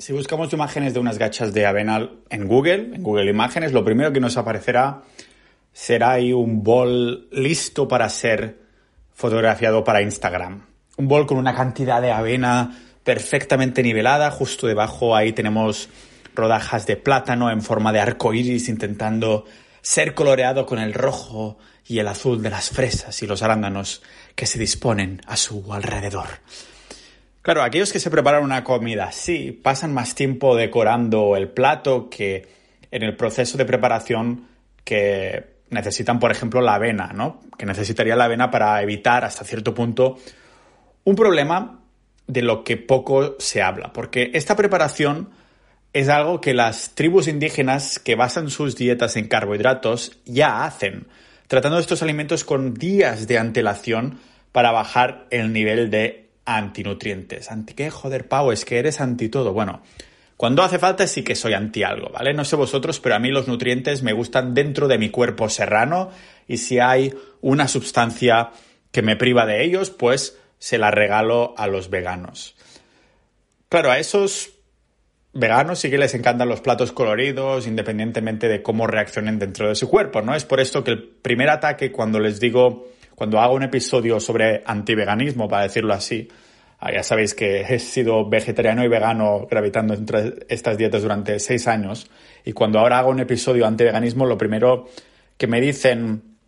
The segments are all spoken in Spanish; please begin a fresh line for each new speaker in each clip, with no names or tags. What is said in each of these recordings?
Si buscamos imágenes de unas gachas de avena en Google, en Google Imágenes, lo primero que nos aparecerá será ahí un bol listo para ser fotografiado para Instagram. Un bol con una cantidad de avena perfectamente nivelada, justo debajo ahí tenemos rodajas de plátano en forma de arco iris intentando ser coloreado con el rojo y el azul de las fresas y los arándanos que se disponen a su alrededor. Claro, aquellos que se preparan una comida así pasan más tiempo decorando el plato que en el proceso de preparación que necesitan, por ejemplo, la avena, ¿no? Que necesitaría la avena para evitar hasta cierto punto un problema de lo que poco se habla, porque esta preparación es algo que las tribus indígenas que basan sus dietas en carbohidratos ya hacen, tratando estos alimentos con días de antelación para bajar el nivel de antinutrientes. ¿Anti qué? Joder, Pau, es que eres anti todo. Bueno, cuando hace falta sí que soy anti algo, ¿vale? No sé vosotros, pero a mí los nutrientes me gustan dentro de mi cuerpo serrano y si hay una sustancia que me priva de ellos, pues se la regalo a los veganos. Claro, a esos veganos sí que les encantan los platos coloridos, independientemente de cómo reaccionen dentro de su cuerpo, ¿no? Es por esto que el primer ataque, cuando les digo cuando hago un episodio sobre antiveganismo, para decirlo así, ah, ya sabéis que he sido vegetariano y vegano gravitando entre estas dietas durante seis años, y cuando ahora hago un episodio antiveganismo, lo primero que me dicen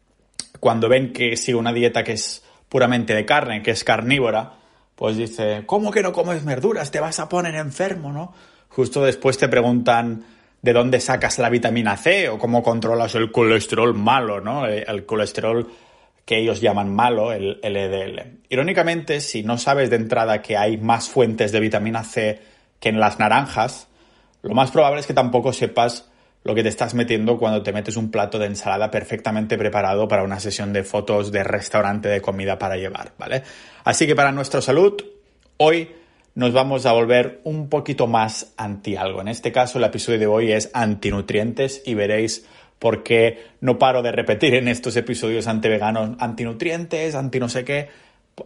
cuando ven que sigo una dieta que es puramente de carne, que es carnívora, pues dice, ¿cómo que no comes verduras? Te vas a poner enfermo, ¿no? Justo después te preguntan de dónde sacas la vitamina C o cómo controlas el colesterol malo, ¿no? El colesterol que ellos llaman malo, el LDL. Irónicamente, si no sabes de entrada que hay más fuentes de vitamina C que en las naranjas, lo más probable es que tampoco sepas lo que te estás metiendo cuando te metes un plato de ensalada perfectamente preparado para una sesión de fotos de restaurante de comida para llevar, ¿vale? Así que para nuestra salud, hoy nos vamos a volver un poquito más anti algo. En este caso, el episodio de hoy es antinutrientes y veréis porque no paro de repetir en estos episodios anti-veganos, antinutrientes, anti no sé qué,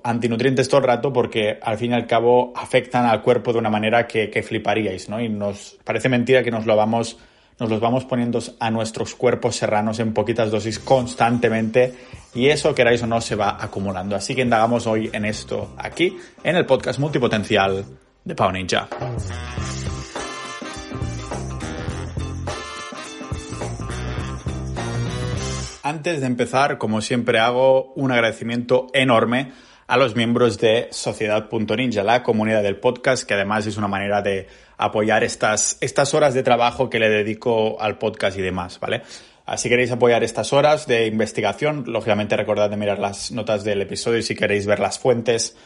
antinutrientes todo el rato porque al fin y al cabo afectan al cuerpo de una manera que, fliparíais, ¿no? Y nos parece mentira que nos lo vamos nos los vamos poniendo a nuestros cuerpos serranos en poquitas dosis constantemente y eso, queráis o no, se va acumulando. Así que indagamos hoy en esto aquí, en el podcast multipotencial de Pau Ninja. Antes de empezar, como siempre hago, un agradecimiento enorme a los miembros de Sociedad.ninja, la comunidad del podcast, que además es una manera de apoyar estas, estas horas de trabajo que le dedico al podcast y demás, ¿vale? Si queréis apoyar estas horas de investigación, lógicamente recordad de mirar las notas del episodio si queréis ver las fuentes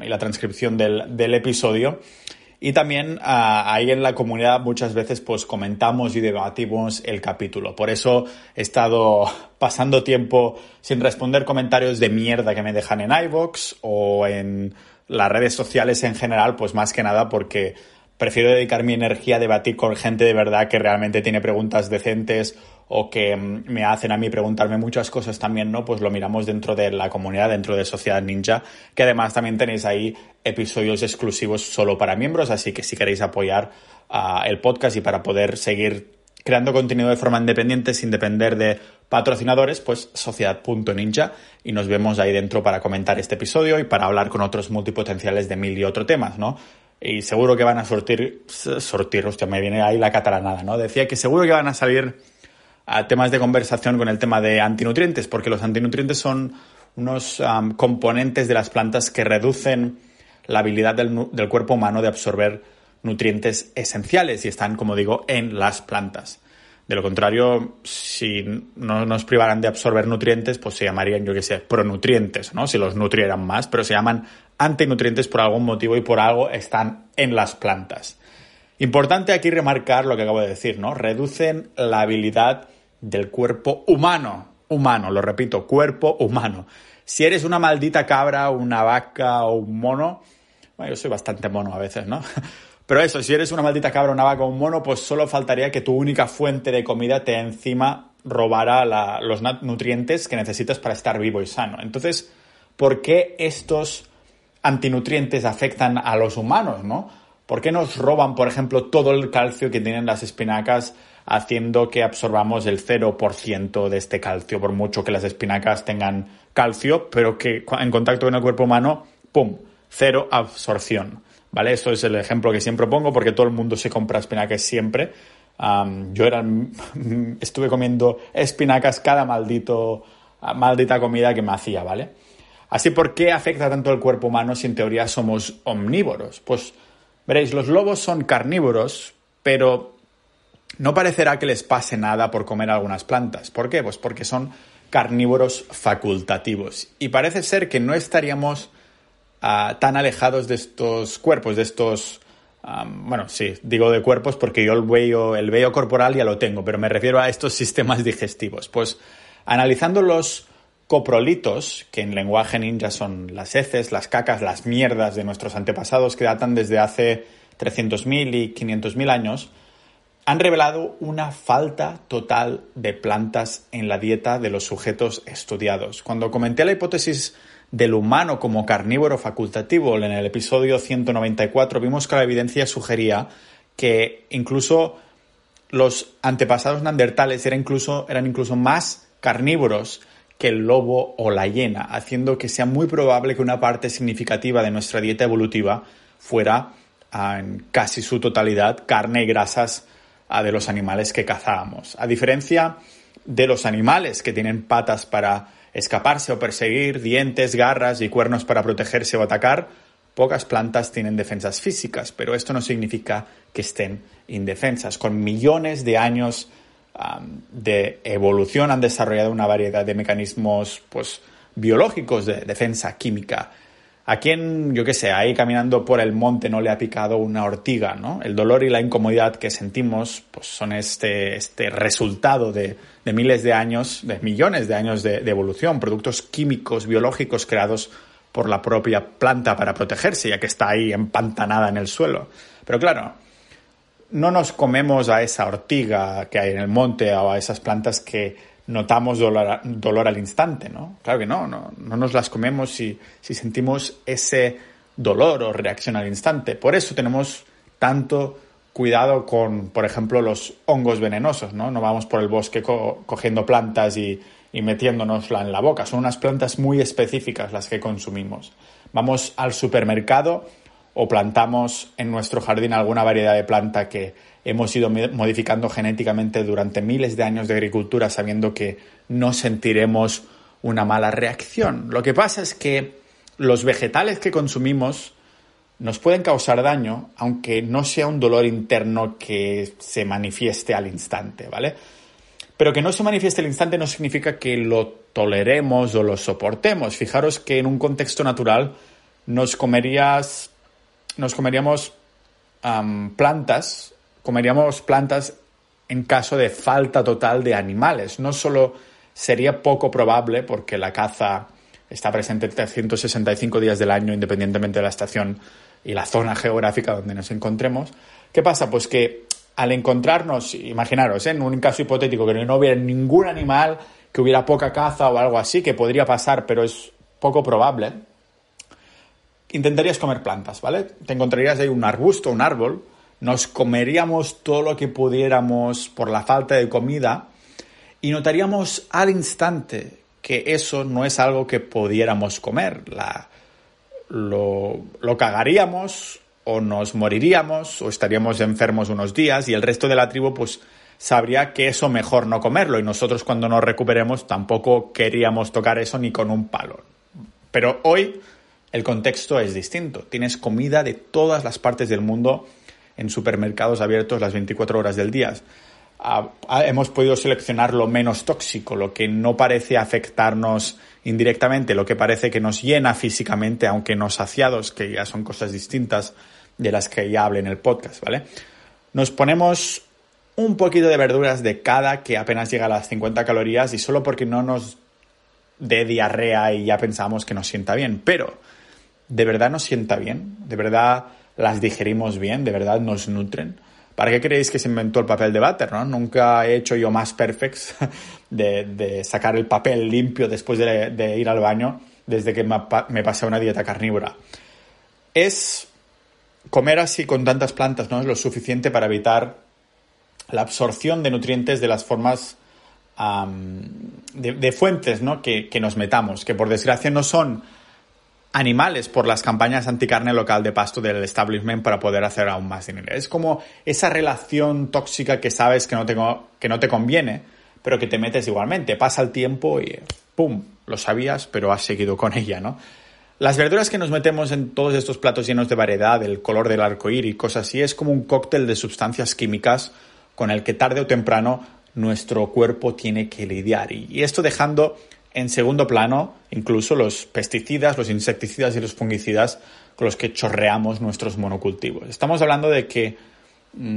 y la transcripción del, del episodio. Y también ah, ahí en la comunidad muchas veces pues comentamos y debatimos el capítulo. Por eso he estado pasando tiempo sin responder comentarios de mierda que me dejan en iVoox o en las redes sociales en general, pues más que nada porque prefiero dedicar mi energía a debatir con gente de verdad que realmente tiene preguntas decentes o que mm, me hacen a mí preguntarme muchas cosas también, ¿no? Pues lo miramos dentro de la comunidad, dentro de Sociedad Ninja, que además también tenéis ahí episodios exclusivos solo para miembros, así que si queréis apoyar uh, el podcast y para poder seguir creando contenido de forma independiente sin depender de patrocinadores, pues sociedad.ninja y nos vemos ahí dentro para comentar este episodio y para hablar con otros multipotenciales de mil y otros temas, ¿no? Y seguro que van a sortir, sortir, hostia, me viene ahí la catalanada, ¿no? Decía que seguro que van a salir a temas de conversación con el tema de antinutrientes, porque los antinutrientes son unos componentes de las plantas que reducen la habilidad del, del, cuerpo humano de absorber nutrientes esenciales y están, como digo, en las plantas. De lo contrario, si no nos privaran de absorber nutrientes, pues se llamarían, yo qué sé, pronutrientes, ¿no? Si los nutrieran más, pero se llaman antinutrientes por algún motivo y por algo están en las plantas. Importante aquí remarcar lo que acabo de decir, ¿no? Reducen la habilidad del cuerpo humano. Humano, lo repito, cuerpo humano. Si eres una maldita cabra, una vaca o un mono, bueno, yo soy bastante mono a veces, ¿no? Pero eso, si eres una maldita cabra, una vaca o un mono, pues solo faltaría que tu única fuente de comida te encima robara los nutrientes que necesitas para estar vivo y sano. Entonces, ¿por qué estos antinutrientes afectan a los humanos, no? ¿Por qué nos roban, por ejemplo, todo el calcio que tienen las espinacas haciendo que absorbamos el 0% de este calcio, por mucho que las espinacas tengan calcio, pero que en contacto con el cuerpo humano, ¡pum!, cero absorción. ¿Vale? Esto es el ejemplo que siempre pongo porque todo el mundo se compra espinacas siempre. yo era, estuve comiendo espinacas cada maldito, maldita comida que me hacía, ¿vale? Así, ¿por qué afecta tanto el cuerpo humano si en teoría somos omnívoros? Pues veréis, los lobos son carnívoros, pero no parecerá que les pase nada por comer algunas plantas. ¿Por qué? Pues porque son carnívoros facultativos. Y parece ser que no estaríamos ah, tan alejados de estos cuerpos, de estos... bueno, sí, digo de cuerpos porque yo el vello, el vello corporal ya lo tengo, pero me refiero a estos sistemas digestivos. Pues analizando los coprolitos, que en lenguaje ninja son las heces, las cacas, las mierdas de nuestros antepasados que datan desde hace 300.000 y 500.000 años, han revelado una falta total de plantas en la dieta de los sujetos estudiados. Cuando comenté la hipótesis del humano como carnívoro facultativo en el episodio 194, vimos que la evidencia sugería que incluso los antepasados neandertales eran incluso, eran incluso más carnívoros que el lobo o la hiena, haciendo que sea muy probable que una parte significativa de nuestra dieta evolutiva fuera en casi su totalidad carne y grasas de los animales que cazábamos. A diferencia de los animales que tienen patas para escaparse o perseguir, dientes, garras y cuernos para protegerse o atacar, pocas plantas tienen defensas físicas, pero esto no significa que estén indefensas. Con millones de años de evolución han desarrollado una variedad de mecanismos pues, biológicos de defensa química. ¿A quién, yo qué sé, ahí caminando por el monte no le ha picado una ortiga, ¿no? El dolor y la incomodidad que sentimos pues, son este, este resultado de, miles de años, de millones de años de, de evolución, productos químicos, biológicos creados por la propia planta para protegerse, ya que está ahí empantanada en el suelo. Pero claro, no nos comemos a esa ortiga que hay en el monte o a esas plantas que notamos dolor, al instante, ¿no? Claro que no, no, nos las comemos si, si sentimos ese dolor o reacción al instante. Por eso tenemos tanto cuidado con, por ejemplo, los hongos venenosos, ¿no? No vamos por el bosque cogiendo plantas y, y metiéndonosla en la boca. Son unas plantas muy específicas las que consumimos. Vamos al supermercado o plantamos en nuestro jardín alguna variedad de planta que hemos ido modificando genéticamente durante miles de años de agricultura sabiendo que no sentiremos una mala reacción. Lo que pasa es que los vegetales que consumimos nos pueden causar daño, aunque no sea un dolor interno que se manifieste al instante, ¿vale? Pero que no se manifieste al instante no significa que lo toleremos o lo soportemos. Fijaros que en un contexto natural nos comerías nos comeríamos plantas, comeríamos plantas en caso de falta total de animales. No solo sería poco probable, porque la caza está presente 365 días del año, independientemente de la estación y la zona geográfica donde nos encontremos. ¿Qué pasa? Pues que al encontrarnos, imaginaros, ¿eh? en un caso hipotético que no hubiera ningún animal, que hubiera poca caza o algo así, que podría pasar, pero es poco probable, intentarías comer plantas, ¿vale? Te encontrarías ahí un arbusto, un árbol, nos comeríamos todo lo que pudiéramos por la falta de comida y notaríamos al instante que eso no es algo que pudiéramos comer. La, lo, lo cagaríamos o nos moriríamos o estaríamos enfermos unos días y el resto de la tribu pues sabría que eso mejor no comerlo y nosotros cuando nos recuperemos tampoco queríamos tocar eso ni con un palo. Pero hoy el contexto es distinto. Tienes comida de todas las partes del mundo en supermercados abiertos las 24 horas del día. Ah, ah, hemos podido seleccionar lo menos tóxico, lo que no parece afectarnos indirectamente, lo que parece que nos llena físicamente, aunque no saciados, que ya son cosas distintas de las que ya hablé en el podcast, ¿vale? Nos ponemos un poquito de verduras de cada que apenas llega a las 50 calorías y solo porque no nos dé diarrea y ya pensamos que nos sienta bien, pero ¿de verdad nos sienta bien? ¿De verdad las digerimos bien? ¿De verdad nos nutren? ¿Para qué creéis que se inventó el papel de váter? ¿no? Nunca he hecho yo más perfects de, sacar el papel limpio después de, ir al baño desde que me, pasé una dieta carnívora. Es comer así con tantas plantas no es lo suficiente para evitar la absorción de nutrientes de las formas de, fuentes ¿no? que, que, nos metamos, que por desgracia no son animales por las campañas anticarne local de pasto del establishment para poder hacer aún más dinero. Es como esa relación tóxica que sabes que no te, que no te conviene, pero que te metes igualmente. Pasa el tiempo y ¡pum! Lo sabías, pero has seguido con ella, ¿no? Las verduras que nos metemos en todos estos platos llenos de variedad, el color del arco y cosas así, es como un cóctel de sustancias químicas con el que tarde o temprano nuestro cuerpo tiene que lidiar. Y esto dejando en segundo plano incluso los pesticidas, los insecticidas y los fungicidas con los que chorreamos nuestros monocultivos. Estamos hablando de que mm,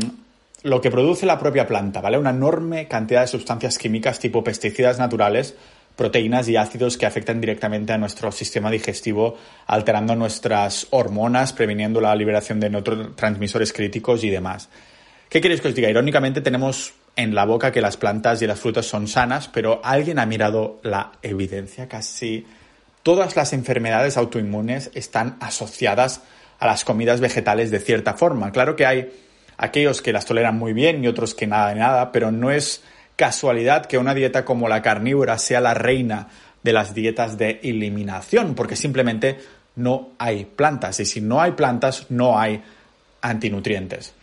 lo que produce la propia planta, ¿vale? Una enorme cantidad de sustancias químicas tipo pesticidas naturales, proteínas y ácidos que afectan directamente a nuestro sistema digestivo, alterando nuestras hormonas, previniendo la liberación de neurotransmisores críticos y demás. ¿Qué queréis que os diga? Irónicamente tenemos en la boca que las plantas y las frutas son sanas, pero alguien ha mirado la evidencia. Casi todas las enfermedades autoinmunes están asociadas a las comidas vegetales de cierta forma. Claro que hay aquellos que las toleran muy bien y otros que nada de nada, pero no es casualidad que una dieta como la carnívora sea la reina de las dietas de eliminación, porque simplemente no hay plantas y si no hay plantas no hay antinutrientes.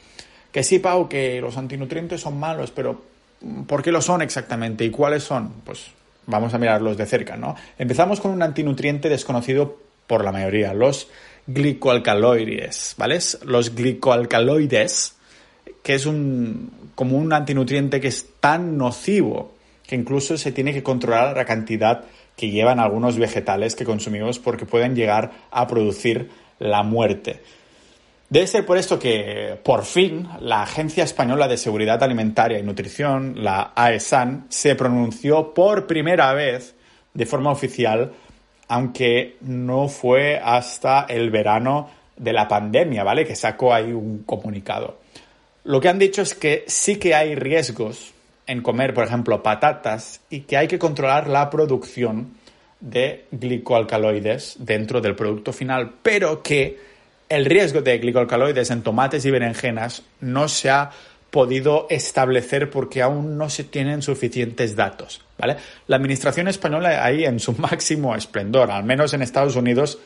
Que sí, Pau, que los antinutrientes son malos, pero ¿por qué lo son exactamente y cuáles son? Pues vamos a mirarlos de cerca, ¿no? Empezamos con un antinutriente desconocido por la mayoría, los glicoalcaloides, ¿vale? Los glicoalcaloides, que es un, como un antinutriente que es tan nocivo que incluso se tiene que controlar la cantidad que llevan algunos vegetales que consumimos porque pueden llegar a producir la muerte. Debe ser por esto que, por fin, la Agencia Española de Seguridad Alimentaria y Nutrición, la AESAN, se pronunció por primera vez de forma oficial, aunque no fue hasta el verano de la pandemia, ¿vale? Que sacó ahí un comunicado. Lo que han dicho es que sí que hay riesgos en comer, por ejemplo, patatas y que hay que controlar la producción de glicoalcaloides dentro del producto final, pero que el riesgo de glicoalcaloides en tomates y berenjenas no se ha podido establecer porque aún no se tienen suficientes datos. ¿vale? La administración española ahí en su máximo esplendor, al menos en Estados Unidos,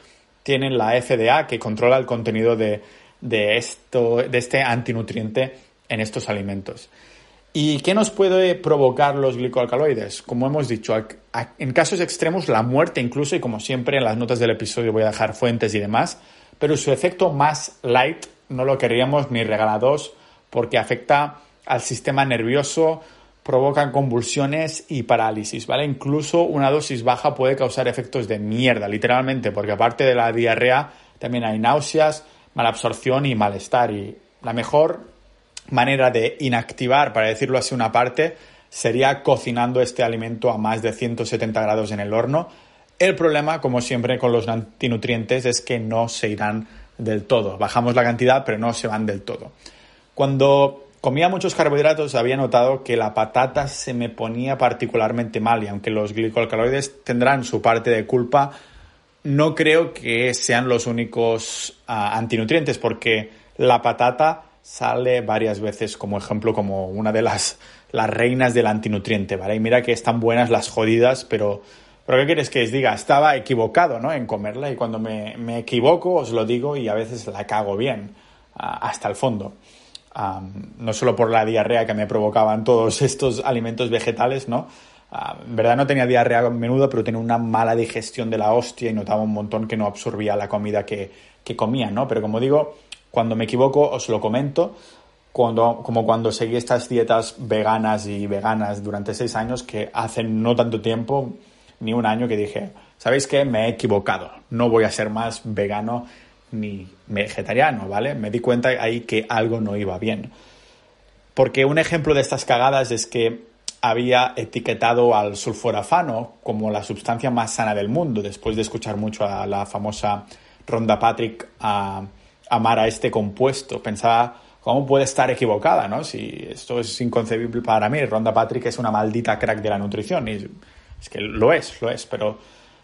tienen la FDA que controla el contenido de, esto, de este antinutriente en estos alimentos. ¿Y qué nos puede provocar los glicoalcaloides? Como hemos dicho, en casos extremos la muerte incluso, y como siempre en las notas del episodio voy a dejar fuentes y demás, pero su efecto más light no lo queríamos ni regalados porque afecta al sistema nervioso, provoca convulsiones y parálisis, ¿vale? Incluso una dosis baja puede causar efectos de mierda, literalmente, porque aparte de la diarrea también hay náuseas, malabsorción y malestar. Y la mejor manera de inactivar, para decirlo así, una parte, sería cocinando este alimento a más de 170 grados en el horno el problema, como siempre con los antinutrientes, es que no se irán del todo. Bajamos la cantidad, pero no se van del todo. Cuando comía muchos carbohidratos había notado que la patata se me ponía particularmente mal y aunque los glicoalcaloides tendrán su parte de culpa, no creo que sean los únicos ah, antinutrientes porque la patata sale varias veces como ejemplo como una de las, las reinas del antinutriente, ¿vale? Y mira que están buenas las jodidas, pero pero ¿qué quieres que os diga? Estaba equivocado ¿no? en comerla y cuando me, equivoco os lo digo y a veces la cago bien, hasta el fondo. no solo por la diarrea que me provocaban todos estos alimentos vegetales, ¿no? en verdad no tenía diarrea a menudo, pero tenía una mala digestión de la hostia y notaba un montón que no absorbía la comida que, que comía, ¿no? Pero como digo, cuando me equivoco os lo comento, cuando, como cuando seguí estas dietas veganas y veganas durante seis años que hace no tanto tiempo ni un año que dije, ¿sabéis qué? Me he equivocado, no voy a ser más vegano ni vegetariano, ¿vale? Me di cuenta ahí que algo no iba bien. Porque un ejemplo de estas cagadas es que había etiquetado al sulforafano como la sustancia más sana del mundo, después de escuchar mucho a la famosa Ronda Patrick a amar a este compuesto. Pensaba, ¿cómo puede estar equivocada, no? Si esto es inconcebible para mí. Ronda Patrick es una maldita crack de la nutrición y es que lo es, lo es, pero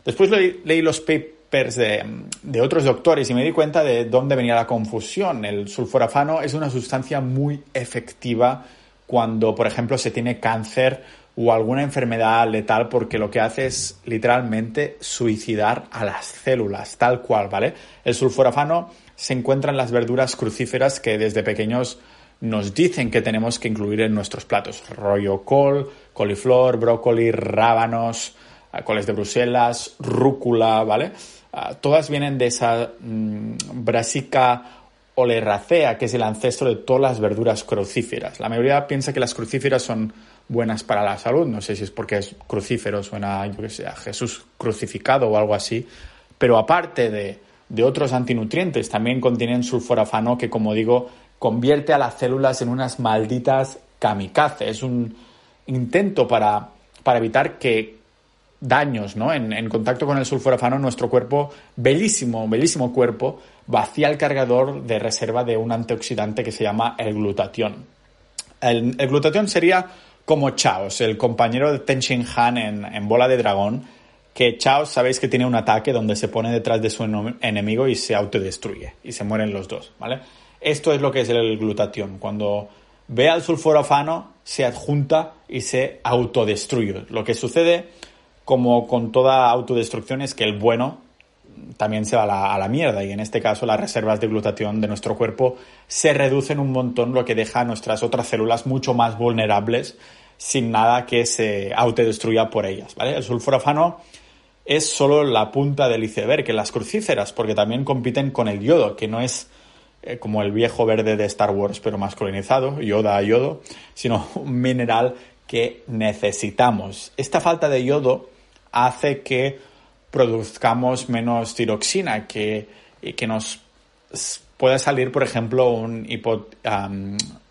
después leí, los papers de, de, otros doctores y me di cuenta de dónde venía la confusión. El sulforafano es una sustancia muy efectiva cuando, por ejemplo, se tiene cáncer o alguna enfermedad letal porque lo que hace es literalmente suicidar a las células, tal cual, ¿vale? El sulforafano se encuentra en las verduras crucíferas que desde pequeños nos dicen que tenemos que incluir en nuestros platos. Rollo col, coliflor, brócoli, rábanos, ah, coles de Bruselas, rúcula, ¿vale? Ah, todas vienen de esa mm, brasica oleracea, que es el ancestro de todas las verduras crucíferas. La mayoría piensa que las crucíferas son buenas para la salud. No sé si es porque es crucífero, suena, yo que sé, a Jesús crucificado o algo así. Pero aparte de, de otros antinutrientes, también contienen sulforafano que, como digo, convierte a las células en unas malditas kamikaze. Es un intento para, para evitar que daños ¿no? en, contacto con el sulforafano nuestro cuerpo, bellísimo, bellísimo cuerpo, vacía el cargador de reserva de un antioxidante que se llama el glutatión. El, glutatión sería como Chaos, el compañero de Ten Shin Han en, en Bola de Dragón, que Chaos sabéis que tiene un ataque donde se pone detrás de su enemigo y se autodestruye y se mueren los dos, ¿vale? Esto es lo que es el glutatión. Cuando ve al sulforafano, se adjunta y se autodestruye. Lo que sucede, como con toda autodestrucción, es que el bueno también se va a la, mierda y en este caso las reservas de glutatión de nuestro cuerpo se reducen un montón, lo que deja a nuestras otras células mucho más vulnerables sin nada que se autodestruya por ellas. El sulforafano es solo la punta del iceberg en las crucíferas porque también compiten con el yodo, que no es eh, como el viejo verde de Star Wars pero masculinizado, yoda a yodo, sino un mineral que necesitamos. Esta falta de yodo hace que produzcamos menos tiroxina, que, que nos pueda salir, por ejemplo, un hipo,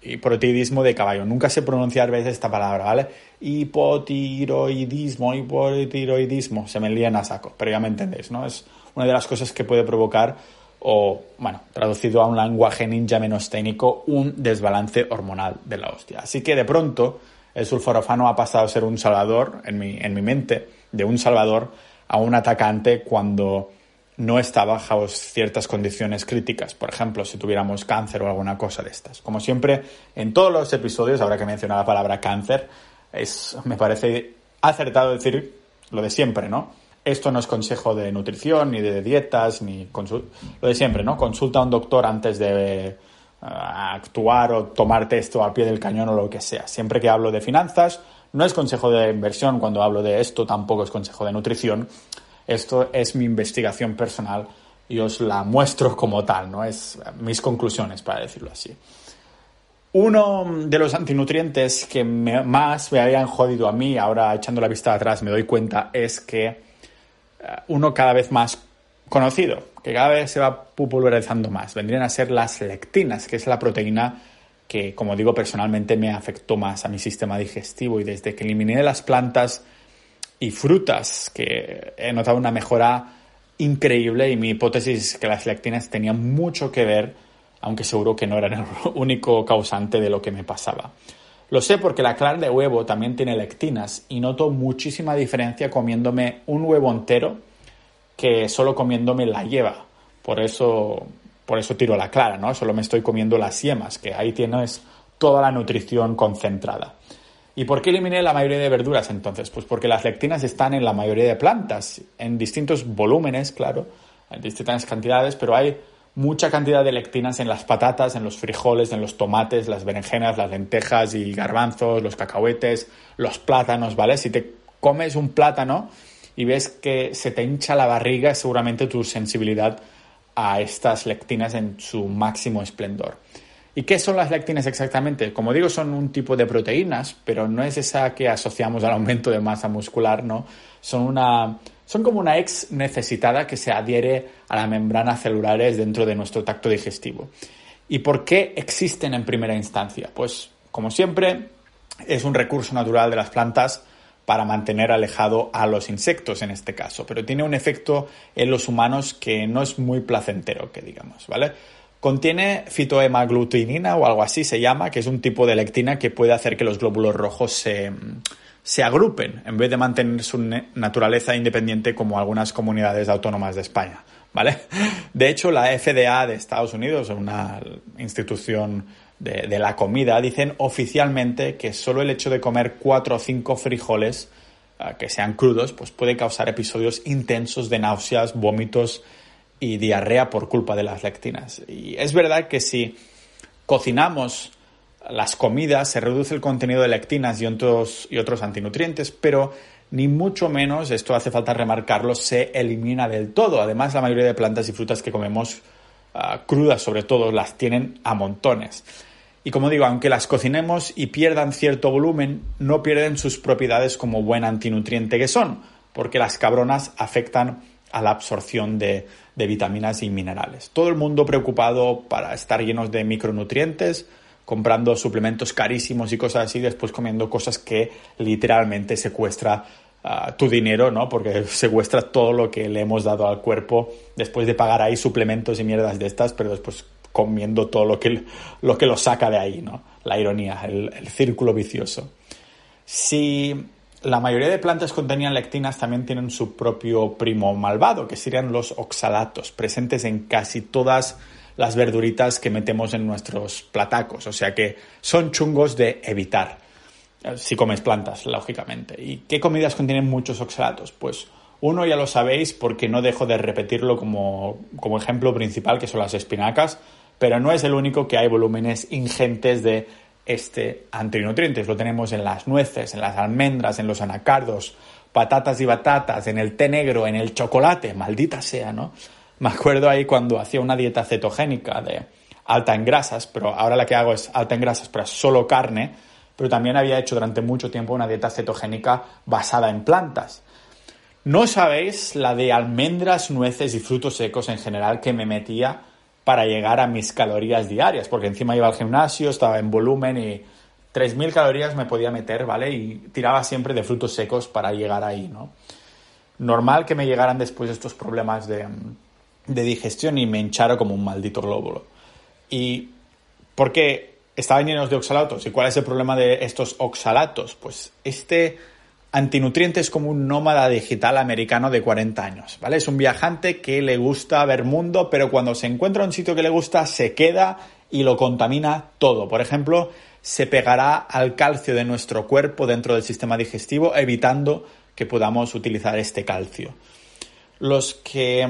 hipotiroidismo de caballo. Nunca sé pronunciar veces esta palabra, ¿vale? Hipotiroidismo, hipotiroidismo, se me lían a saco, pero ya me entendéis, ¿no? Es una de las cosas que puede provocar, o, bueno, traducido a un lenguaje ninja menos técnico, un desbalance hormonal de la hostia. Así que de pronto el sulforafano ha pasado a ser un salvador en mi, en mi mente, de un salvador a un atacante cuando no está bajo ciertas condiciones críticas, por ejemplo, si tuviéramos cáncer o alguna cosa de estas. Como siempre, en todos los episodios, ahora que menciona la palabra cáncer, es, me parece acertado decir lo de siempre, ¿no? Esto no es consejo de nutrición, ni de dietas, ni lo de siempre, ¿no? Consulta a un doctor antes de uh, actuar o tomarte esto al pie del cañón o lo que sea. Siempre que hablo de finanzas, no es consejo de inversión cuando hablo de esto, tampoco es consejo de nutrición. Esto es mi investigación personal y os la muestro como tal, ¿no? Es mis conclusiones, para decirlo así. Uno de los antinutrientes que más me habían jodido a mí, ahora echando la vista atrás me doy cuenta, es que eh, uno cada vez más conocido, que cada vez se va popularizando más, vendrían a ser las lectinas, que es la proteína que, como digo, personalmente me afectó más a mi sistema digestivo y desde que eliminé las plantas y frutas, que he notado una mejora increíble y mi hipótesis es que las lectinas tenían mucho que ver, aunque seguro que no eran el único causante de lo que me pasaba. Lo sé porque la clara de huevo también tiene lectinas y noto muchísima diferencia comiéndome un huevo entero que solo comiéndome la lleva. Por eso por eso tiro la clara, ¿no? Solo me estoy comiendo las yemas, que ahí tienes toda la nutrición concentrada. ¿Y por qué eliminé la mayoría de verduras entonces? Pues porque las lectinas están en la mayoría de plantas, en distintos volúmenes, claro, en distintas cantidades, pero hay mucha cantidad de lectinas en las patatas, en los frijoles, en los tomates, las berenjenas, las lentejas y garbanzos, los cacahuetes, los plátanos, ¿vale? Si te comes un plátano y ves que se te hincha la barriga, seguramente tu sensibilidad a estas lectinas en su máximo esplendor. ¿Y qué son las lectinas exactamente? Como digo, son un tipo de proteínas, pero no es esa que asociamos al aumento de masa muscular, ¿no? Son una son como una ex necesitada que se adhiere a las membranas celulares dentro de nuestro tacto digestivo. ¿Y por qué existen en primera instancia? Pues, como siempre, es un recurso natural de las plantas para mantener alejado a los insectos en este caso, pero tiene un efecto en los humanos que no es muy placentero, que digamos, ¿vale? Contiene fitohemaglutinina o algo así se llama, que es un tipo de lectina que puede hacer que los glóbulos rojos se, se agrupen en vez de mantener su naturaleza independiente como algunas comunidades autónomas de España. ¿Vale? De hecho, la FDA de Estados Unidos, una institución de, la comida, dicen oficialmente que solo el hecho de comer cuatro o cinco frijoles ah, que sean crudos, pues puede causar episodios intensos de náuseas, vómitos y diarrea por culpa de las lectinas. Y es verdad que si cocinamos las comidas se reduce el contenido de lectinas y otros, y otros antinutrientes, pero ni mucho menos, esto hace falta remarcarlo, se elimina del todo. Además, la mayoría de plantas y frutas que comemos ah, crudas, sobre todo, las tienen a montones. Y como digo, aunque las cocinemos y pierdan cierto volumen, no pierden sus propiedades como buen antinutriente que son, porque las cabronas afectan a la absorción de, de vitaminas y minerales. Todo el mundo preocupado para estar llenos de micronutrientes, comprando suplementos carísimos y cosas así, después comiendo cosas que literalmente secuestra ah, tu dinero, ¿no? Porque secuestra todo lo que le hemos dado al cuerpo después de pagar ahí suplementos y mierdas de estas, pero después comiendo todo lo que lo, que lo saca de ahí, ¿no? La ironía, el, el círculo vicioso. Si la mayoría de plantas contenían lectinas también tienen su propio primo malvado, que serían los oxalatos, presentes en casi todas las verduritas que metemos en nuestros platacos. O sea que son chungos de evitar eh, si comes plantas, lógicamente. ¿Y qué comidas contienen muchos oxalatos? Pues uno ya lo sabéis porque no dejo de repetirlo como, como ejemplo principal, que son las espinacas, pero no es el único que hay volúmenes ingentes de este antinutrientes. Lo tenemos en las nueces, en las almendras, en los anacardos, patatas y batatas, en el té negro, en el chocolate, maldita sea, ¿no? Me acuerdo ahí cuando hacía una dieta cetogénica de alta en grasas, pero ahora la que hago es alta en grasas, pero solo carne, pero también había hecho durante mucho tiempo una dieta cetogénica basada en plantas. No sabéis la de almendras, nueces y frutos secos en general que me metía para llegar a mis calorías diarias, porque encima iba al gimnasio, estaba en volumen y 3.000 calorías me podía meter, ¿vale? Y tiraba siempre de frutos secos para llegar ahí, ¿no? Normal que me llegaran después estos problemas de, de digestión y me hincharon como un maldito glóbulo. ¿Y por qué estaban llenos de oxalatos? ¿Y cuál es el problema de estos oxalatos? Pues este antinutriente es como un nómada digital americano de 40 años, ¿vale? Es un viajante que le gusta ver mundo, pero cuando se encuentra un sitio que le gusta, se queda y lo contamina todo. Por ejemplo, se pegará al calcio de nuestro cuerpo dentro del sistema digestivo, evitando que podamos utilizar este calcio. Los que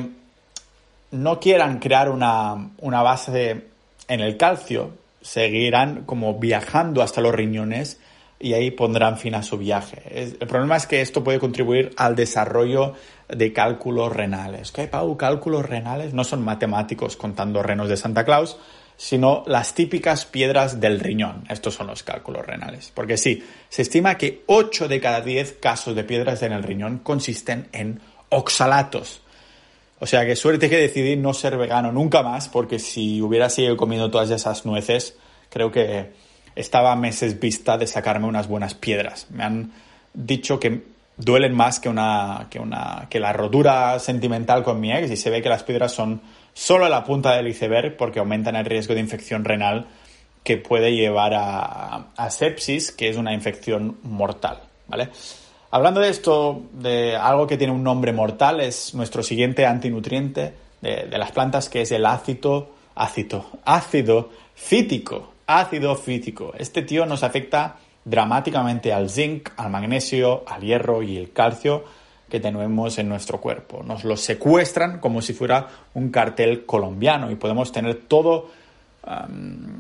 no quieran crear una, base en el calcio, seguirán como viajando hasta los riñones y ahí pondrán fin a su viaje. el problema es que esto puede contribuir al desarrollo de cálculos renales. ¿Qué, Pau? ¿Cálculos renales? No son matemáticos contando renos de Santa Claus, sino las típicas piedras del riñón. Estos son los cálculos renales. Porque sí, se estima que 8 de cada 10 casos de piedras en el riñón consisten en oxalatos. O sea que suerte que decidí no ser vegano nunca más, porque si hubiera seguido comiendo todas esas nueces, creo que estaba a meses vista de sacarme unas buenas piedras. Me han dicho que duelen más que una, que una, que la rotura sentimental con mi ex y se ve que las piedras son solo la punta del iceberg porque aumentan el riesgo de infección renal que puede llevar a, a sepsis, que es una infección mortal, ¿vale? Hablando de esto, de algo que tiene un nombre mortal, es nuestro siguiente antinutriente de, las plantas, que es el ácido, ácido, ácido fítico. Ácido fítico. Este tío nos afecta dramáticamente al zinc, al magnesio, al hierro y el calcio que tenemos en nuestro cuerpo. Nos lo secuestran como si fuera un cartel colombiano y podemos tener todo,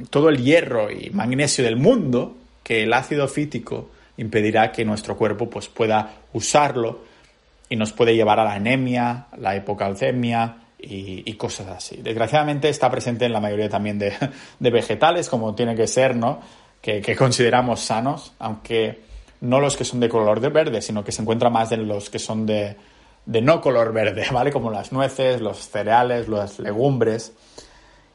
todo el hierro y magnesio del mundo que el ácido fítico impedirá que nuestro cuerpo pues, pueda usarlo y nos puede llevar a la anemia, la hipocalcemia y, cosas así. Desgraciadamente está presente en la mayoría también de, vegetales, como tiene que ser, ¿no? Que, consideramos sanos, aunque no los que son de color de verde, sino que se encuentra más en los que son de, de no color verde, ¿vale? Como las nueces, los cereales, las legumbres.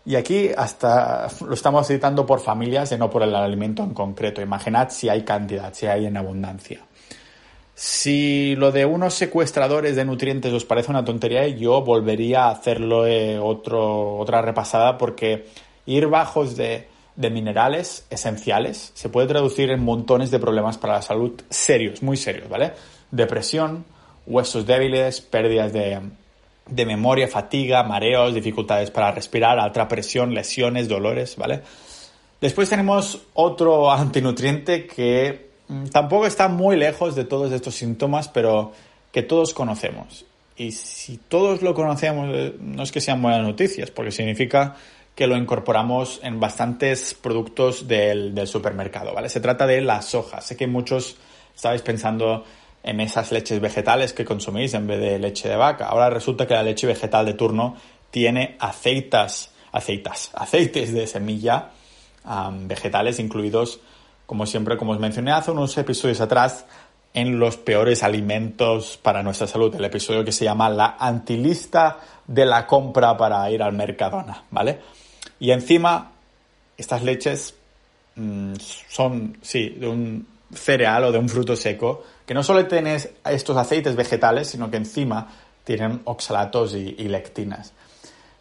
Y aquí hasta lo estamos citando por familias y no por el alimento en concreto. Imaginad si hay cantidad, si hay en abundancia. Si lo de unos secuestradores de nutrientes os parece una tontería, yo volvería a hacerlo eh, otro, otra repasada porque ir bajos de, de minerales esenciales, se puede traducir en montones de problemas para la salud serios, muy serios, ¿vale? Depresión, huesos débiles, pérdidas de, de memoria, fatiga, mareos, dificultades para respirar, alta presión, lesiones, dolores, ¿vale? Después tenemos otro antinutriente que mm, tampoco está muy lejos de todos estos síntomas, pero que todos conocemos. Y si todos lo conocemos, eh, no es que sean buenas noticias, porque significa que lo incorporamos en bastantes productos del, supermercado, ¿vale? Se trata de la soja. Sé que muchos estabais pensando en esas leches vegetales que consumís en vez de leche de vaca. Ahora resulta que la leche vegetal de turno tiene aceitas, aceitas, aceites de semilla vegetales incluidos, como siempre, como os mencioné hace unos episodios atrás, en los peores alimentos para nuestra salud. El episodio que se llama La antilista de la compra para ir al Mercadona, ¿vale? Y encima, estas leches mm, son, sí, de un cereal o de un fruto seco, que no solo tienen estos aceites vegetales, sino que encima tienen oxalatos y, lectinas.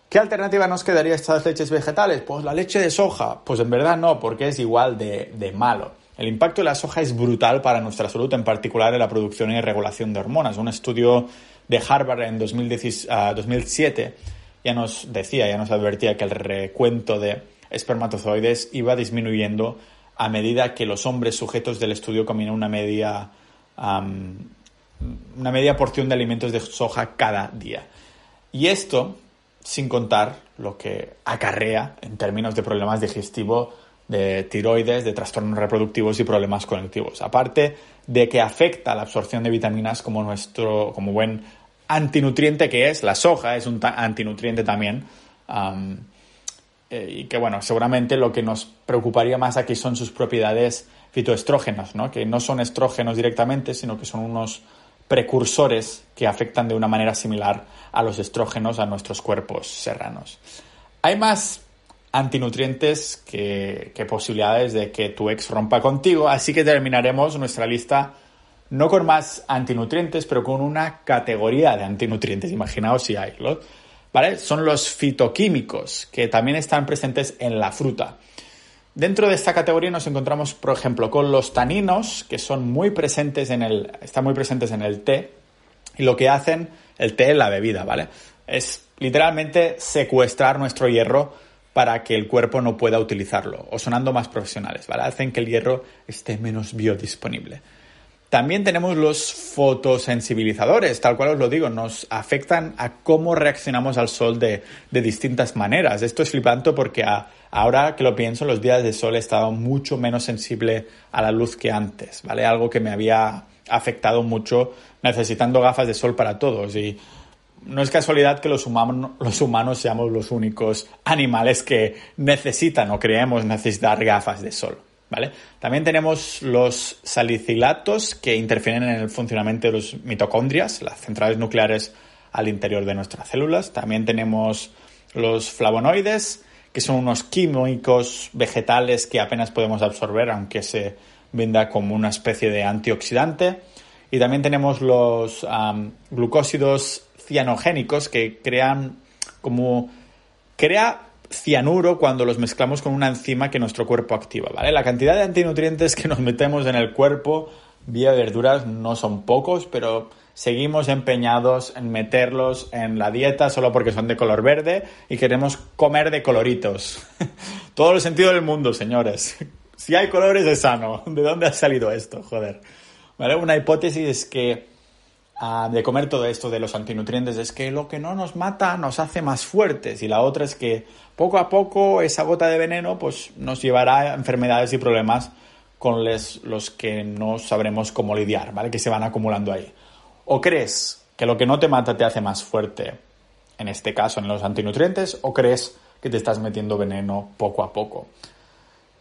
¿Qué alternativa nos quedaría a estas leches vegetales? Pues la leche de soja. Pues en verdad no, porque es igual de, de malo. El impacto de la soja es brutal para nuestra salud, en particular en la producción y regulación de hormonas. Un estudio de Harvard en 2007 ya nos decía, ya nos advertía que el recuento de espermatozoides iba disminuyendo a medida que los hombres sujetos del estudio comían una media, una media porción de alimentos de soja cada día. Y esto sin contar lo que acarrea en términos de problemas digestivos, de tiroides, de trastornos reproductivos y problemas cognitivos. Aparte de que afecta la absorción de vitaminas como nuestro, como buen antinutriente que es, la soja es un antinutriente también. Eh, y que bueno, seguramente lo que nos preocuparía más aquí son sus propiedades fitoestrógenas, ¿no? que no son estrógenos directamente, sino que son unos precursores que afectan de una manera similar a los estrógenos a nuestros cuerpos serranos. Hay más antinutrientes que, que posibilidades de que tu ex rompa contigo, así que terminaremos nuestra lista no con más antinutrientes, pero con una categoría de antinutrientes. Imaginaos si hay, ¿vale? Son los fitoquímicos, que también están presentes en la fruta. Dentro de esta categoría nos encontramos, por ejemplo, con los taninos, que son muy presentes en el, están muy presentes en el té, y lo que hacen el té en la bebida, ¿vale? Es literalmente secuestrar nuestro hierro para que el cuerpo no pueda utilizarlo, o sonando más profesionales, ¿vale? Hacen que el hierro esté menos biodisponible. También tenemos los fotosensibilizadores, tal cual os lo digo, nos afectan a cómo reaccionamos al sol de, distintas maneras. Esto es flipante porque ahora que lo pienso, los días de sol he estado mucho menos sensible a la luz que antes, ¿vale? Algo que me había afectado mucho necesitando gafas de sol para todos y no es casualidad que los, humanos, los humanos seamos los únicos animales que necesitan o creemos necesitar gafas de sol. También tenemos los salicilatos que interfieren en el funcionamiento de los mitocondrias, las centrales nucleares al interior de nuestras células. También tenemos los flavonoides, que son unos químicos vegetales que apenas podemos absorber, aunque se venda como una especie de antioxidante. Y también tenemos los glucósidos cianogénicos que crean como crea cianuro cuando los mezclamos con una enzima que nuestro cuerpo activa, ¿vale? La cantidad de antinutrientes que nos metemos en el cuerpo vía verduras no son pocos, pero seguimos empeñados en meterlos en la dieta solo porque son de color verde y queremos comer de coloritos. Todo el sentido del mundo, señores. Si hay colores es sano. ¿De dónde ha salido esto? Joder. ¿Vale? Una hipótesis es que de comer todo esto de los antinutrientes es que lo que no nos mata nos hace más fuertes y la otra es que poco a poco esa gota de veneno pues nos llevará a enfermedades y problemas con los que no sabremos cómo lidiar, ¿vale? Que se van acumulando ahí. ¿O crees que lo que no te mata te hace más fuerte, en este caso en los antinutrientes, o crees que te estás metiendo veneno poco a poco?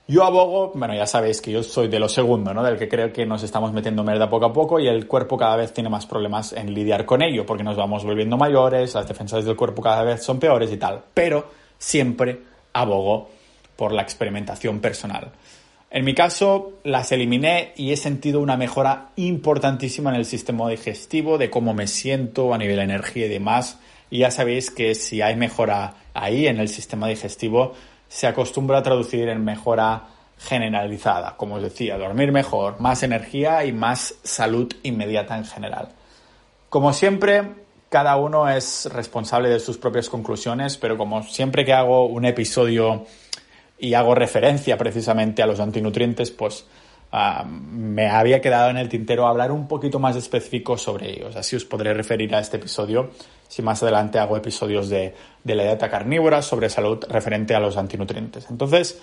Yo abogo, bueno, ya sabéis que yo soy de lo segundo, ¿no? Del que creo que nos estamos metiendo mierda poco a poco y el cuerpo cada vez tiene más problemas en lidiar con ello, porque nos vamos volviendo mayores, las defensas del cuerpo cada vez son peores y tal. Pero siempre abogo por la experimentación personal. En mi caso, las eliminé y he sentido una mejora importantísima en el sistema digestivo, de cómo me siento a nivel de energía y demás. Y ya sabéis que si hay mejora ahí en el sistema digestivo, se acostumbra a traducir en mejora generalizada, como os decía, dormir mejor, más energía y más salud inmediata en general. Como siempre, cada uno es responsable de sus propias conclusiones, pero como siempre que hago un episodio y hago referencia precisamente a los antinutrientes, pues ah, me había quedado en el tintero hablar un poquito más específico sobre ellos. Así os podré referir a este episodio si más adelante hago episodios de, de la dieta carnívora sobre salud referente a los antinutrientes. Entonces,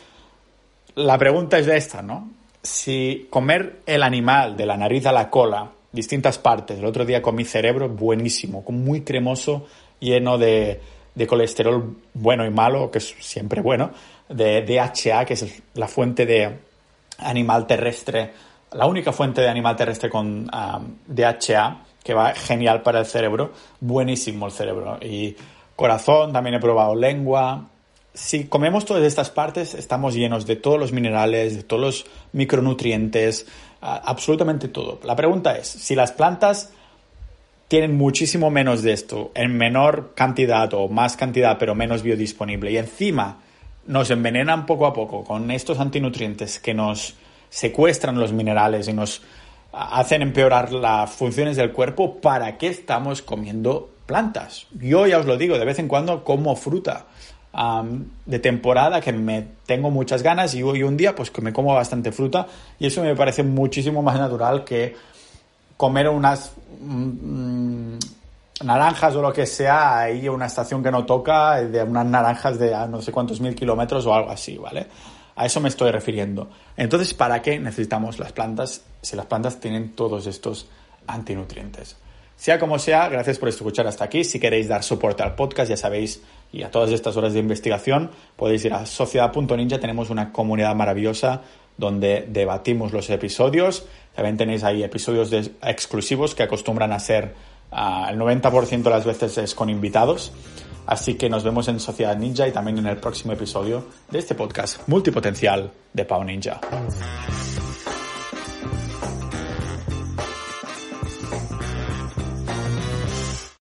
la pregunta es de esta, ¿no? Si comer el animal de la nariz a la cola, distintas partes, el otro día comí cerebro buenísimo, muy cremoso, lleno de, de colesterol bueno y malo, que es siempre bueno, de DHA, que es la fuente de animal terrestre, la única fuente de animal terrestre con DHA, que va genial para el cerebro, buenísimo el cerebro. Y corazón, también he probado lengua, si comemos todas estas partes, estamos llenos de todos los minerales, de todos los micronutrientes, absolutamente todo. La pregunta es, si las plantas tienen muchísimo menos de esto, en menor cantidad o más cantidad, pero menos biodisponible, y encima nos envenenan poco a poco con estos antinutrientes que nos secuestran los minerales y nos hacen empeorar las funciones del cuerpo, ¿para qué estamos comiendo plantas? Yo ya os lo digo, de vez en cuando como fruta de temporada que me tengo muchas ganas y hoy un día pues que me como bastante fruta y eso me parece muchísimo más natural que comer unas mm, naranjas o lo que sea ahí una estación que no toca de unas naranjas de no sé cuántos mil kilómetros o algo así, ¿vale? A eso me estoy refiriendo. Entonces, ¿para qué necesitamos las plantas si las plantas tienen todos estos antinutrientes? Sea como sea, gracias por escuchar hasta aquí. Si queréis dar soporte al podcast, ya sabéis, y a todas estas horas de investigación, podéis ir a sociedad.ninja. Tenemos una comunidad maravillosa donde debatimos los episodios. También tenéis ahí episodios exclusivos que acostumbran a ser el 90% de las veces es con invitados. Así que nos vemos en Sociedad Ninja y también en el próximo episodio de este podcast multipotencial de Pau Ninja.